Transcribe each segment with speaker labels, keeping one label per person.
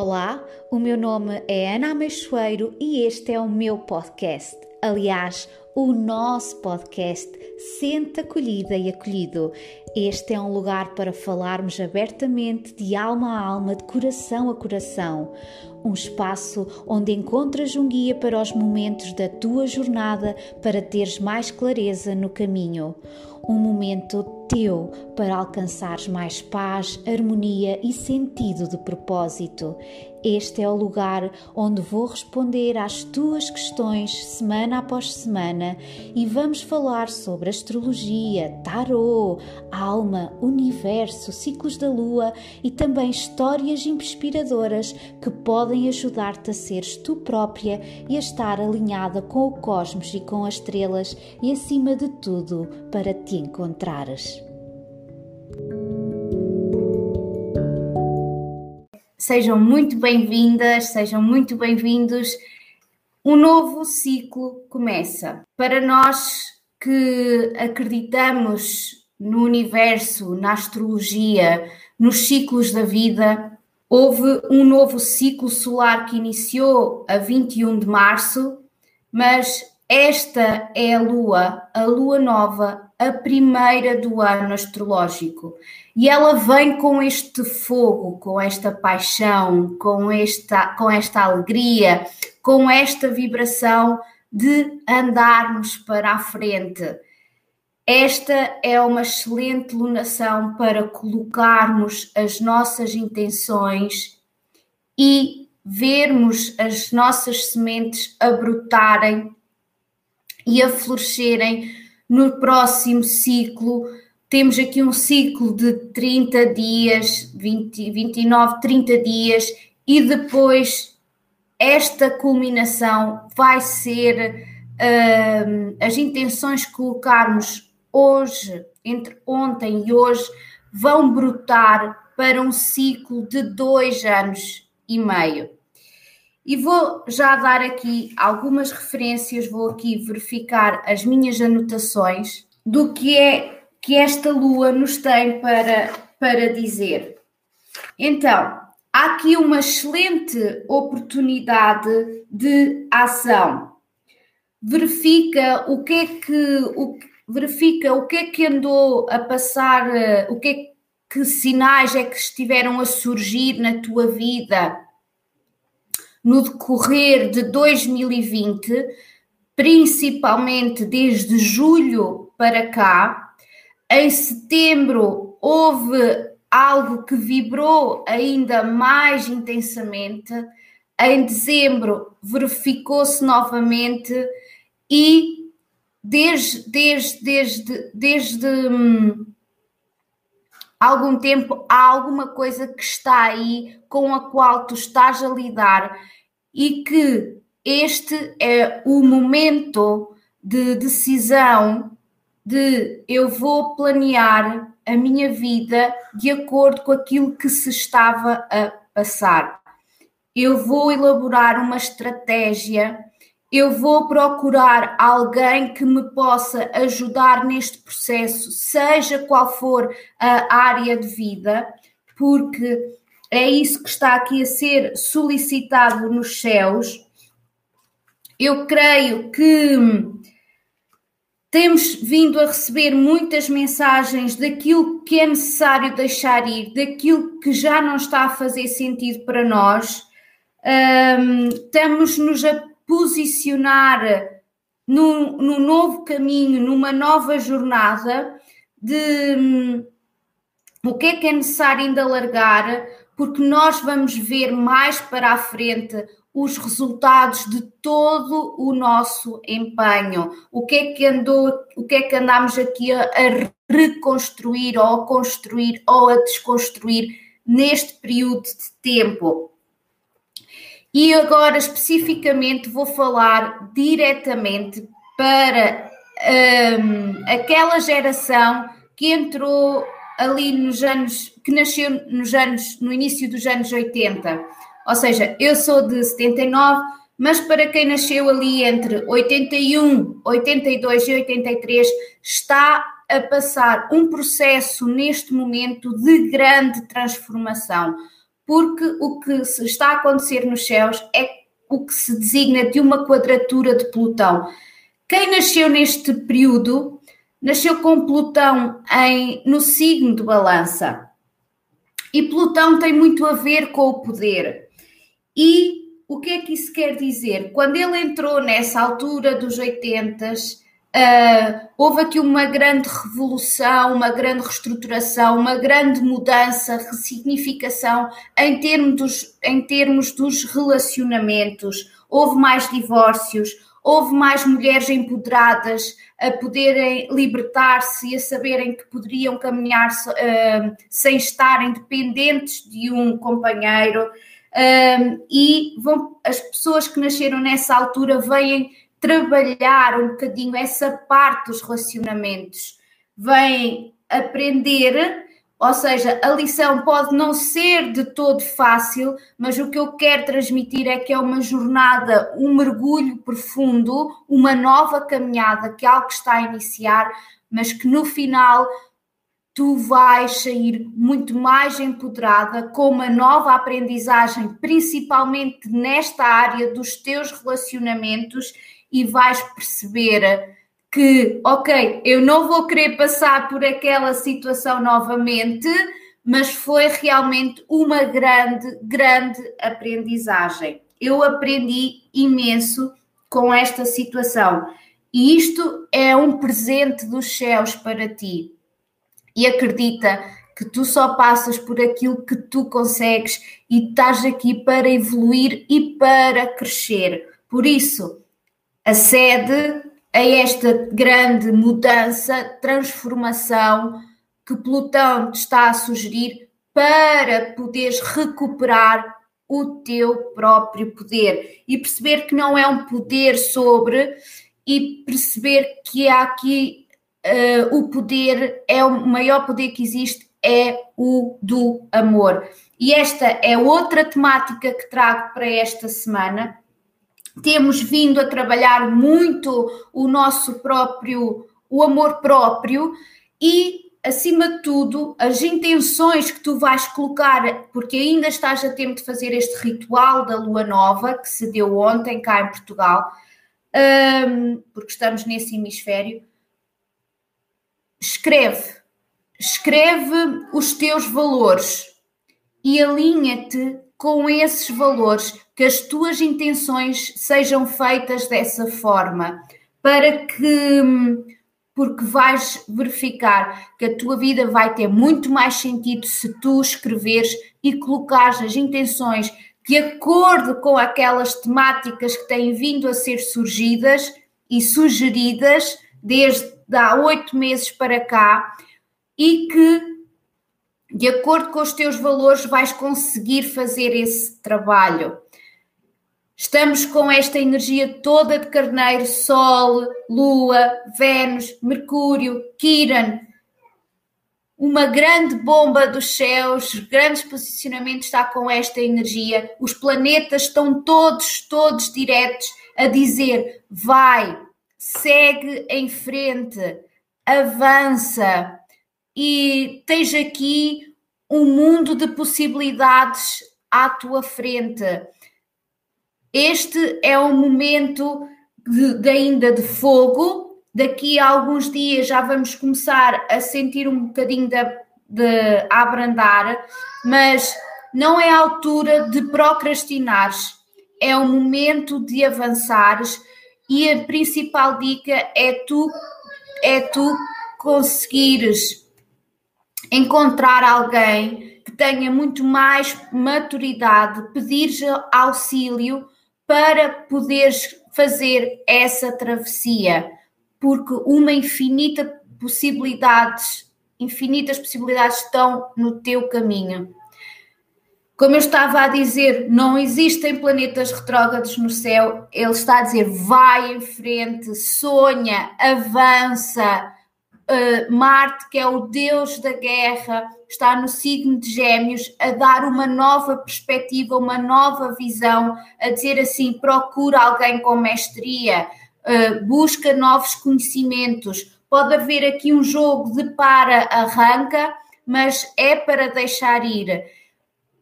Speaker 1: Olá, o meu nome é Ana Ameixoeiro e este é o meu podcast. Aliás, o nosso podcast Sente Acolhida e Acolhido. Este é um lugar para falarmos abertamente, de alma a alma, de coração a coração. Um espaço onde encontras um guia para os momentos da tua jornada para teres mais clareza no caminho. Um momento teu para alcançares mais paz, harmonia e sentido de propósito. Este é o lugar onde vou responder às tuas questões semana após semana e vamos falar sobre astrologia, tarô, alma, universo, ciclos da lua e também histórias inspiradoras que podem ajudar-te a seres tu própria e a estar alinhada com o cosmos e com as estrelas e acima de tudo para te encontrares.
Speaker 2: Sejam muito bem-vindas, sejam muito bem-vindos. Um novo ciclo começa. Para nós que acreditamos no universo, na astrologia, nos ciclos da vida, houve um novo ciclo solar que iniciou a 21 de março, mas esta é a lua, a lua nova, a primeira do ano astrológico. E ela vem com este fogo, com esta paixão, com esta, com esta alegria, com esta vibração de andarmos para a frente. Esta é uma excelente lunação para colocarmos as nossas intenções e vermos as nossas sementes a brotarem e a florescerem no próximo ciclo. Temos aqui um ciclo de 30 dias, 20, 29, 30 dias, e depois esta culminação vai ser uh, as intenções que colocarmos hoje, entre ontem e hoje, vão brotar para um ciclo de dois anos e meio. E vou já dar aqui algumas referências, vou aqui verificar as minhas anotações do que é que esta lua nos tem para, para dizer. Então, há aqui uma excelente oportunidade de ação. Verifica o que é que o, verifica o que é que andou a passar, o que é que sinais é que estiveram a surgir na tua vida no decorrer de 2020, principalmente desde julho para cá. Em setembro houve algo que vibrou ainda mais intensamente. Em dezembro verificou-se novamente e desde, desde, desde, desde hum, algum tempo há alguma coisa que está aí com a qual tu estás a lidar e que este é o momento de decisão de eu vou planear a minha vida de acordo com aquilo que se estava a passar. Eu vou elaborar uma estratégia, eu vou procurar alguém que me possa ajudar neste processo, seja qual for a área de vida, porque é isso que está aqui a ser solicitado nos céus. Eu creio que temos vindo a receber muitas mensagens daquilo que é necessário deixar ir, daquilo que já não está a fazer sentido para nós. Um, estamos-nos a posicionar num, num, novo caminho, numa nova jornada de um, o que é que é necessário ainda largar, porque nós vamos ver mais para a frente os resultados de todo o nosso empenho. O que é que andou, o que é que andamos aqui a, a reconstruir ou a construir ou a desconstruir neste período de tempo. E agora especificamente vou falar diretamente para um, aquela geração que entrou ali nos anos, que nasceu nos anos, no início dos anos 80. Ou seja, eu sou de 79, mas para quem nasceu ali entre 81, 82 e 83, está a passar um processo neste momento de grande transformação. porque o que está a acontecer nos céus é o que se designa de uma quadratura de Plutão. Quem nasceu neste período nasceu com Plutão em, no signo de Balança. E Plutão tem muito a ver com o poder. E o que é que isso quer dizer? Quando ele entrou nessa altura dos 80, Uh, houve aqui uma grande revolução, uma grande reestruturação, uma grande mudança, ressignificação em termos dos, em termos dos relacionamentos. Houve mais divórcios, houve mais mulheres empoderadas a poderem libertar-se e a saberem que poderiam caminhar uh, sem estarem dependentes de um companheiro. Uh, e vão, as pessoas que nasceram nessa altura vêm trabalhar um bocadinho essa parte dos relacionamentos, vem aprender, ou seja, a lição pode não ser de todo fácil, mas o que eu quero transmitir é que é uma jornada, um mergulho profundo, uma nova caminhada, que é algo que está a iniciar, mas que no final tu vais sair muito mais empoderada, com uma nova aprendizagem, principalmente nesta área dos teus relacionamentos e vais perceber que, ok, eu não vou querer passar por aquela situação novamente, mas foi realmente uma grande, grande aprendizagem. Eu aprendi imenso com esta situação e isto é um presente dos céus para ti. E acredita que tu só passas por aquilo que tu consegues e estás aqui para evoluir e para crescer. Por isso, acede a esta grande mudança, transformação que Plutão te está a sugerir para poderes recuperar o teu próprio poder e perceber que não é um poder sobre e perceber que há aqui uh, o poder é o maior poder que existe é o do amor. E esta é outra temática que trago para esta semana temos vindo a trabalhar muito o nosso próprio, o amor próprio e, acima de tudo, as intenções que tu vais colocar, porque ainda estás a tempo de fazer este ritual da lua nova que se deu ontem cá em Portugal, porque estamos nesse hemisfério. Escreve, escreve os teus valores e alinha-te com esses valores, que as tuas intenções sejam feitas dessa forma, para que, porque vais verificar que a tua vida vai ter muito mais sentido se tu escreveres e colocares as intenções de acordo com aquelas temáticas que têm vindo a ser surgidas e sugeridas desde há oito meses para cá e que de acordo com os teus valores, vais conseguir fazer esse trabalho. Estamos com esta energia toda de carneiro, Sol, Lua, Vênus, Mercúrio, Kiran, uma grande bomba dos céus, grandes posicionamentos está com esta energia. Os planetas estão todos, todos diretos a dizer: vai, segue em frente, avança, e tens aqui um mundo de possibilidades à tua frente. Este é um momento de, de ainda de fogo. Daqui a alguns dias já vamos começar a sentir um bocadinho de, de abrandar, mas não é a altura de procrastinares, é o momento de avançares e a principal dica é tu é tu conseguires encontrar alguém que tenha muito mais maturidade, pedir auxílio para poderes fazer essa travessia, porque uma infinita possibilidades, infinitas possibilidades estão no teu caminho. Como eu estava a dizer, não existem planetas retrógrados no céu. Ele está a dizer: vai em frente, sonha, avança, uh, Marte, que é o deus da guerra, está no signo de Gêmeos, a dar uma nova perspectiva, uma nova visão, a dizer assim: procura alguém com mestria, uh, busca novos conhecimentos. Pode haver aqui um jogo de para-arranca, mas é para deixar ir.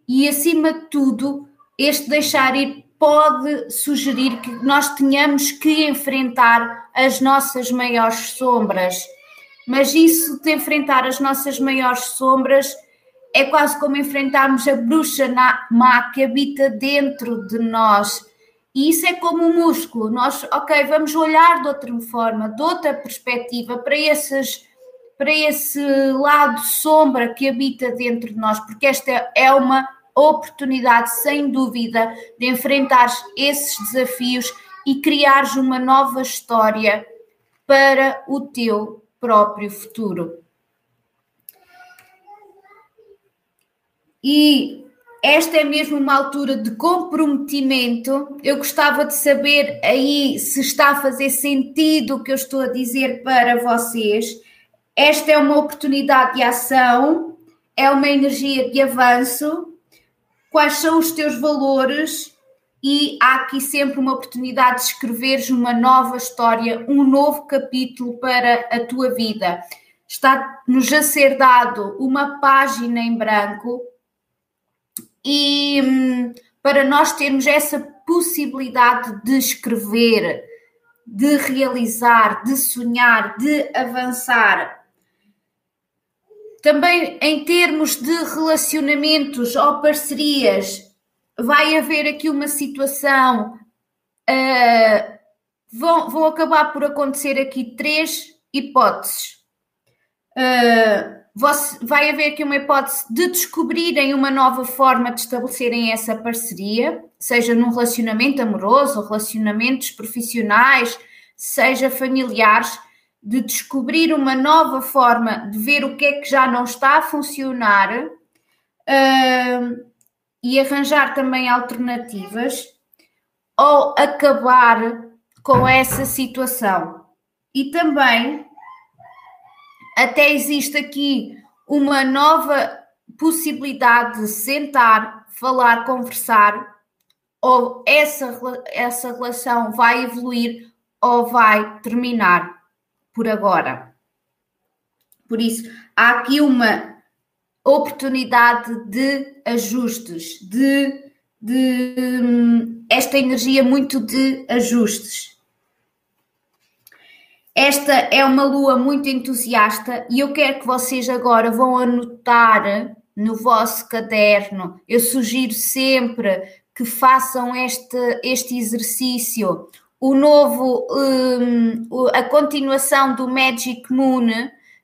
Speaker 2: E, acima de tudo, este deixar ir pode sugerir que nós tenhamos que enfrentar as nossas maiores sombras. Mas isso de enfrentar as nossas maiores sombras é quase como enfrentarmos a bruxa má que habita dentro de nós. E isso é como um músculo. Nós, ok, vamos olhar de outra forma, de outra perspectiva para esses para esse lado sombra que habita dentro de nós, porque esta é uma oportunidade, sem dúvida, de enfrentar esses desafios e criares uma nova história para o teu próprio futuro. E esta é mesmo uma altura de comprometimento. Eu gostava de saber aí se está a fazer sentido o que eu estou a dizer para vocês. Esta é uma oportunidade de ação, é uma energia de avanço. Quais são os teus valores? E há aqui sempre uma oportunidade de escreveres uma nova história, um novo capítulo para a tua vida. Está-nos a ser dado uma página em branco e hum, para nós termos essa possibilidade de escrever, de realizar, de sonhar, de avançar, também em termos de relacionamentos ou parcerias, vai haver aqui uma situação. Uh, vão, vão acabar por acontecer aqui três hipóteses. Uh, vai haver aqui uma hipótese de descobrirem uma nova forma de estabelecerem essa parceria, seja num relacionamento amoroso, relacionamentos profissionais, seja familiares de descobrir uma nova forma de ver o que é que já não está a funcionar uh, e arranjar também alternativas ou acabar com essa situação. E também até existe aqui uma nova possibilidade de sentar, falar, conversar, ou essa, essa relação vai evoluir ou vai terminar por agora. Por isso, há aqui uma oportunidade de ajustes, de, de hum, esta energia muito de ajustes. Esta é uma lua muito entusiasta e eu quero que vocês agora vão anotar no vosso caderno. Eu sugiro sempre que façam este, este exercício o novo, um, a continuação do Magic Moon,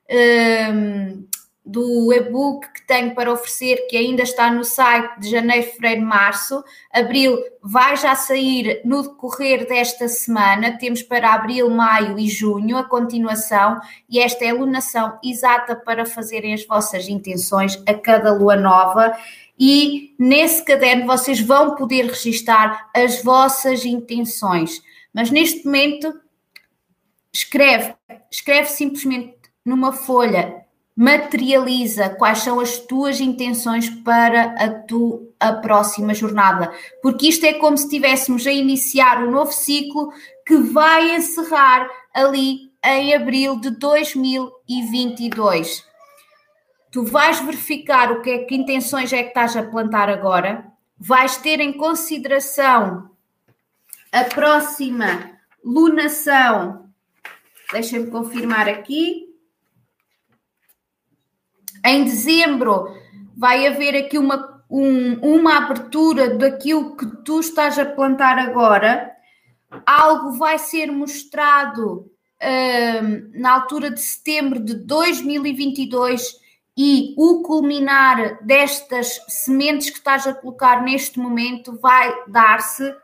Speaker 2: um, do e-book que tenho para oferecer, que ainda está no site de janeiro, fevereiro, março. Abril vai já sair no decorrer desta semana. Temos para abril, maio e junho a continuação, e esta é a lunação exata para fazerem as vossas intenções a cada lua nova. E nesse caderno vocês vão poder registar as vossas intenções mas neste momento, escreve, escreve simplesmente numa folha, materializa quais são as tuas intenções para a tua a próxima jornada, porque isto é como se estivéssemos a iniciar um novo ciclo que vai encerrar ali em abril de 2022. Tu vais verificar o que é que intenções é que estás a plantar agora, vais ter em consideração a próxima lunação, deixem-me confirmar aqui. Em dezembro vai haver aqui uma, um, uma abertura daquilo que tu estás a plantar agora. Algo vai ser mostrado um, na altura de setembro de 2022 e o culminar destas sementes que estás a colocar neste momento vai dar-se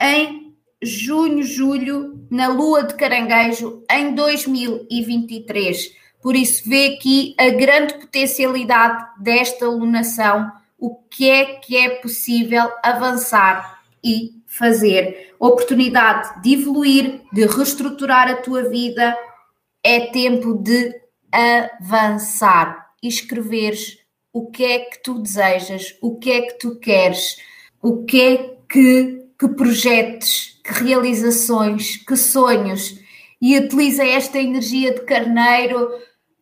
Speaker 2: em junho, julho, na lua de caranguejo, em 2023. Por isso, vê aqui a grande potencialidade desta lunação, o que é que é possível avançar e fazer. Oportunidade de evoluir, de reestruturar a tua vida, é tempo de avançar escreveres o que é que tu desejas, o que é que tu queres, o que é que que projetos, que realizações, que sonhos, e utiliza esta energia de carneiro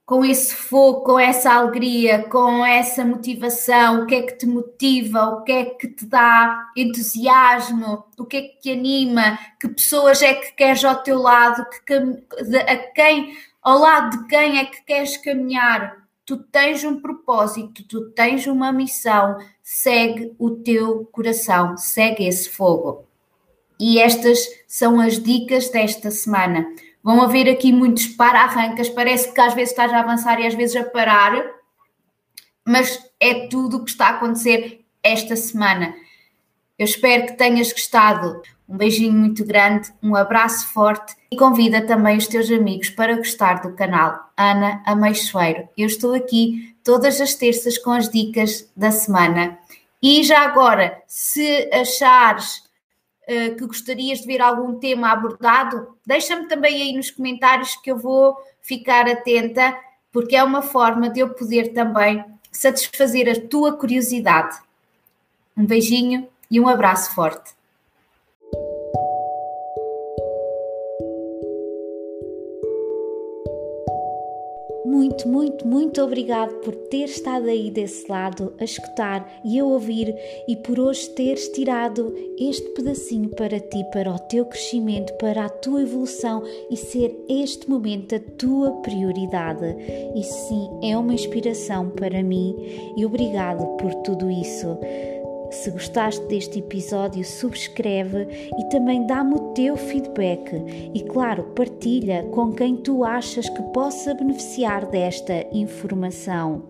Speaker 2: com esse fogo, com essa alegria, com essa motivação, o que é que te motiva, o que é que te dá entusiasmo, o que é que te anima, que pessoas é que queres ao teu lado, que, a quem, ao lado de quem é que queres caminhar. Tu tens um propósito, tu tens uma missão, segue o teu coração, segue esse fogo. E estas são as dicas desta semana. Vão haver aqui muitos para-arrancas, parece que às vezes estás a avançar e às vezes a parar, mas é tudo o que está a acontecer esta semana. Eu espero que tenhas gostado. Um beijinho muito grande, um abraço forte e convida também os teus amigos para gostar do canal Ana Ameixoeiro. Eu estou aqui todas as terças com as dicas da semana. E já agora, se achares uh, que gostarias de ver algum tema abordado, deixa-me também aí nos comentários que eu vou ficar atenta, porque é uma forma de eu poder também satisfazer a tua curiosidade. Um beijinho e um abraço forte.
Speaker 1: muito, muito, muito obrigado por ter estado aí desse lado a escutar e a ouvir e por hoje teres tirado este pedacinho para ti, para o teu crescimento, para a tua evolução e ser este momento a tua prioridade. E sim, é uma inspiração para mim e obrigado por tudo isso. Se gostaste deste episódio, subscreve e também dá-me o teu feedback. E claro, partilha com quem tu achas que possa beneficiar desta informação.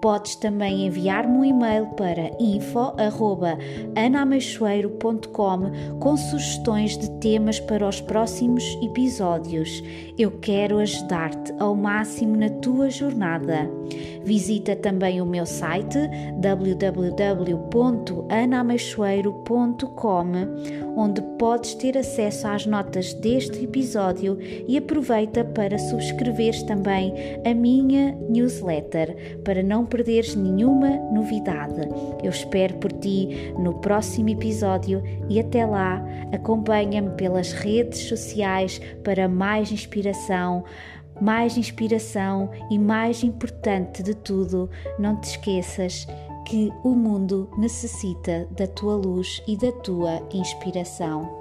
Speaker 1: Podes também enviar-me um e-mail para info@anameixoeiro.com com sugestões de temas para os próximos episódios. Eu quero ajudar-te ao máximo na tua jornada. Visita também o meu site www.anameixoeiro.com, onde podes ter acesso às notas deste episódio e aproveita para subscreveres também a minha newsletter para não perderes nenhuma novidade. Eu espero por ti no próximo episódio e até lá acompanha-me pelas redes sociais para mais inspiração mais inspiração e mais importante de tudo, não te esqueças que o mundo necessita da tua luz e da tua inspiração.